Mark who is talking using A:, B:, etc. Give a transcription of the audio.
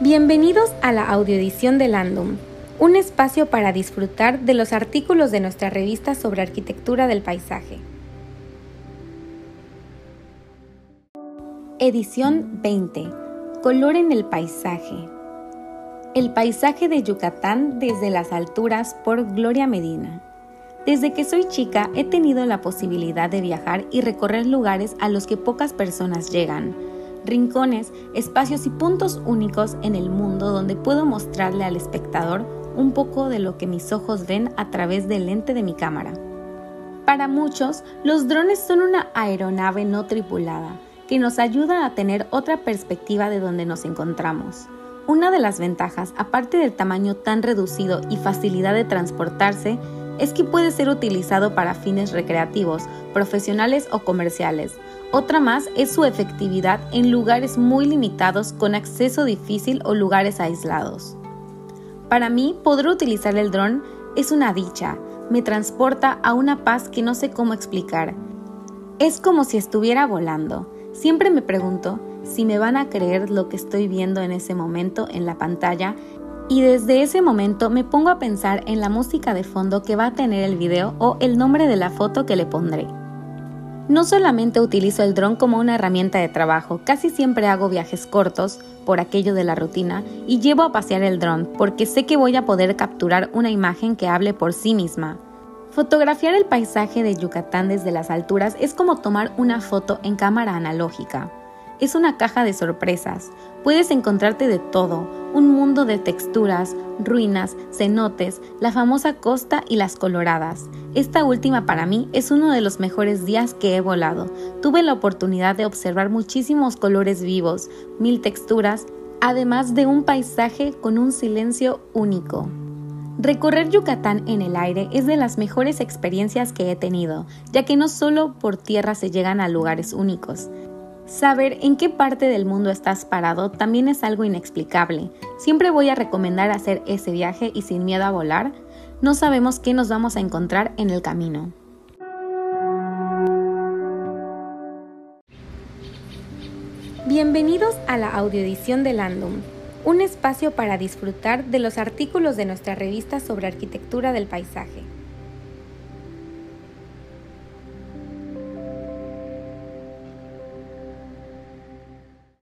A: Bienvenidos a la audioedición de Landum, un espacio para disfrutar de los artículos de nuestra revista sobre arquitectura del paisaje. Edición 20. Color en el paisaje. El paisaje de Yucatán desde las alturas por Gloria Medina. Desde que soy chica he tenido la posibilidad de viajar y recorrer lugares a los que pocas personas llegan rincones, espacios y puntos únicos en el mundo donde puedo mostrarle al espectador un poco de lo que mis ojos ven a través del lente de mi cámara. Para muchos, los drones son una aeronave no tripulada que nos ayuda a tener otra perspectiva de donde nos encontramos. Una de las ventajas, aparte del tamaño tan reducido y facilidad de transportarse, es que puede ser utilizado para fines recreativos, profesionales o comerciales, otra más es su efectividad en lugares muy limitados con acceso difícil o lugares aislados. Para mí, poder utilizar el dron es una dicha, me transporta a una paz que no sé cómo explicar. Es como si estuviera volando. Siempre me pregunto si me van a creer lo que estoy viendo en ese momento en la pantalla y desde ese momento me pongo a pensar en la música de fondo que va a tener el video o el nombre de la foto que le pondré. No solamente utilizo el dron como una herramienta de trabajo, casi siempre hago viajes cortos, por aquello de la rutina, y llevo a pasear el dron porque sé que voy a poder capturar una imagen que hable por sí misma. Fotografiar el paisaje de Yucatán desde las alturas es como tomar una foto en cámara analógica es una caja de sorpresas. Puedes encontrarte de todo, un mundo de texturas, ruinas, cenotes, la famosa costa y las coloradas. Esta última para mí es uno de los mejores días que he volado. Tuve la oportunidad de observar muchísimos colores vivos, mil texturas, además de un paisaje con un silencio único. Recorrer Yucatán en el aire es de las mejores experiencias que he tenido, ya que no solo por tierra se llegan a lugares únicos, Saber en qué parte del mundo estás parado también es algo inexplicable. Siempre voy a recomendar hacer ese viaje y sin miedo a volar, no sabemos qué nos vamos a encontrar en el camino. Bienvenidos a la audioedición de Landum, un espacio para disfrutar de los artículos de nuestra revista sobre arquitectura del paisaje.